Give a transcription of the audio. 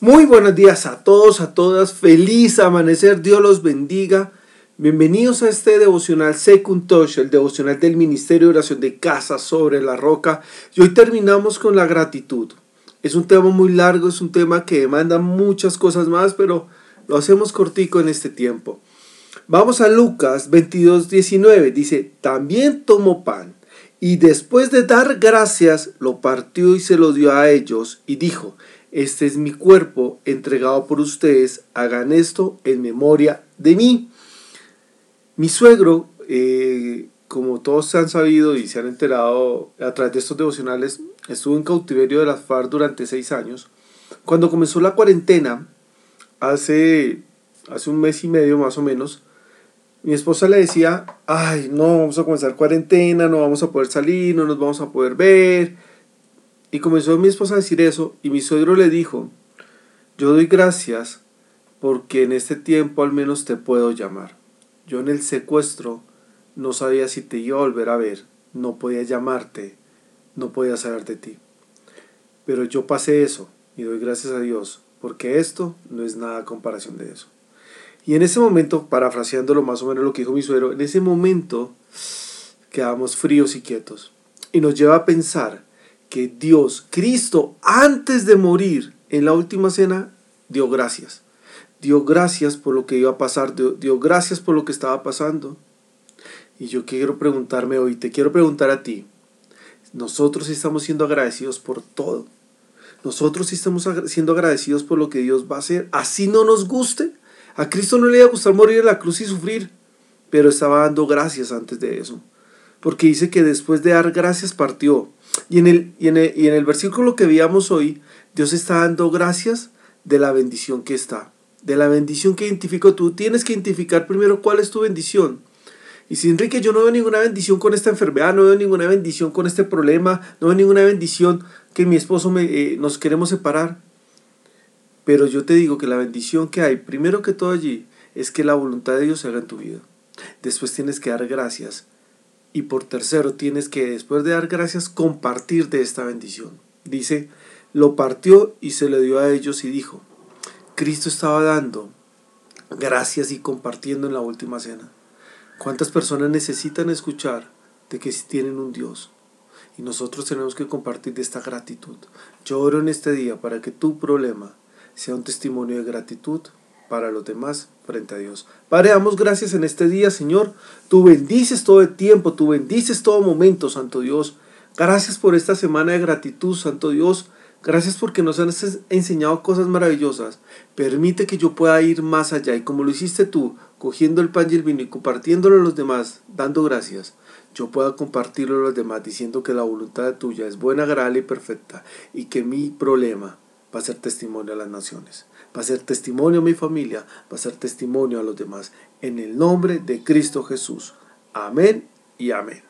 Muy buenos días a todos, a todas. Feliz amanecer. Dios los bendiga. Bienvenidos a este devocional Second el devocional del Ministerio de Oración de Casa sobre la Roca. Y hoy terminamos con la gratitud. Es un tema muy largo, es un tema que demanda muchas cosas más, pero lo hacemos cortico en este tiempo. Vamos a Lucas 22, 19. Dice, también tomó pan y después de dar gracias lo partió y se lo dio a ellos y dijo, este es mi cuerpo entregado por ustedes, hagan esto en memoria de mí. Mi suegro, eh, como todos se han sabido y se han enterado a través de estos devocionales, estuvo en cautiverio de las FARC durante seis años. Cuando comenzó la cuarentena, hace, hace un mes y medio más o menos, mi esposa le decía, ay, no, vamos a comenzar cuarentena, no vamos a poder salir, no nos vamos a poder ver y comenzó mi esposa a decir eso y mi suegro le dijo, yo doy gracias porque en este tiempo al menos te puedo llamar. Yo en el secuestro no sabía si te iba a volver a ver, no podía llamarte, no podía saber de ti. Pero yo pasé eso y doy gracias a Dios porque esto no es nada comparación de eso. Y en ese momento, parafraseándolo más o menos lo que dijo mi suegro, en ese momento quedamos fríos y quietos. Y nos lleva a pensar que Dios, Cristo, antes de morir en la última cena, dio gracias. Dio gracias por lo que iba a pasar, dio, gracias por lo que estaba pasando. Y yo quiero preguntarme hoy, te quiero preguntar a ti, nosotros estamos siendo agradecidos por todo. Nosotros estamos siendo agradecidos por lo que Dios va a hacer. Así no nos guste. A Cristo no le iba a gustar morir en la cruz y sufrir, pero estaba dando gracias antes de eso. Porque dice que después de dar gracias partió. Y en el, y en el, versículo que veíamos hoy, Dios está dando gracias de la bendición que está, de la bendición que identifico tú. Tienes que identificar primero cuál es tu bendición. Y si Enrique, yo no veo ninguna bendición con esta enfermedad, no veo ninguna bendición con este problema, no veo ninguna bendición que mi esposo me, eh, nos queremos separar. Pero yo te digo que la bendición que hay, primero que todo allí, es que la voluntad de Dios se haga en tu vida. Después tienes que dar gracias y por tercero, tienes que, después de dar gracias, compartir de esta bendición. Dice, lo partió y se le dio a ellos y dijo, Cristo estaba dando gracias y compartiendo en la última cena. ¿Cuántas personas necesitan escuchar de que tienen un Dios? Y nosotros tenemos que compartir de esta gratitud. Yo oro en este día para que tu problema sea un testimonio de gratitud para los demás frente a Dios. Padre, damos gracias en este día, Señor. Tú bendices todo el tiempo, tú bendices todo momento, Santo Dios. Gracias por esta semana de gratitud, Santo Dios. Gracias porque nos has enseñado cosas maravillosas. Permite que yo pueda ir más allá y como lo hiciste tú, cogiendo el pan y el vino y compartiéndolo a los demás, dando gracias, yo pueda compartirlo a los demás diciendo que la voluntad tuya es buena, agradable y perfecta y que mi problema va a ser testimonio a las naciones, va a ser testimonio a mi familia, va a ser testimonio a los demás. En el nombre de Cristo Jesús. Amén y amén.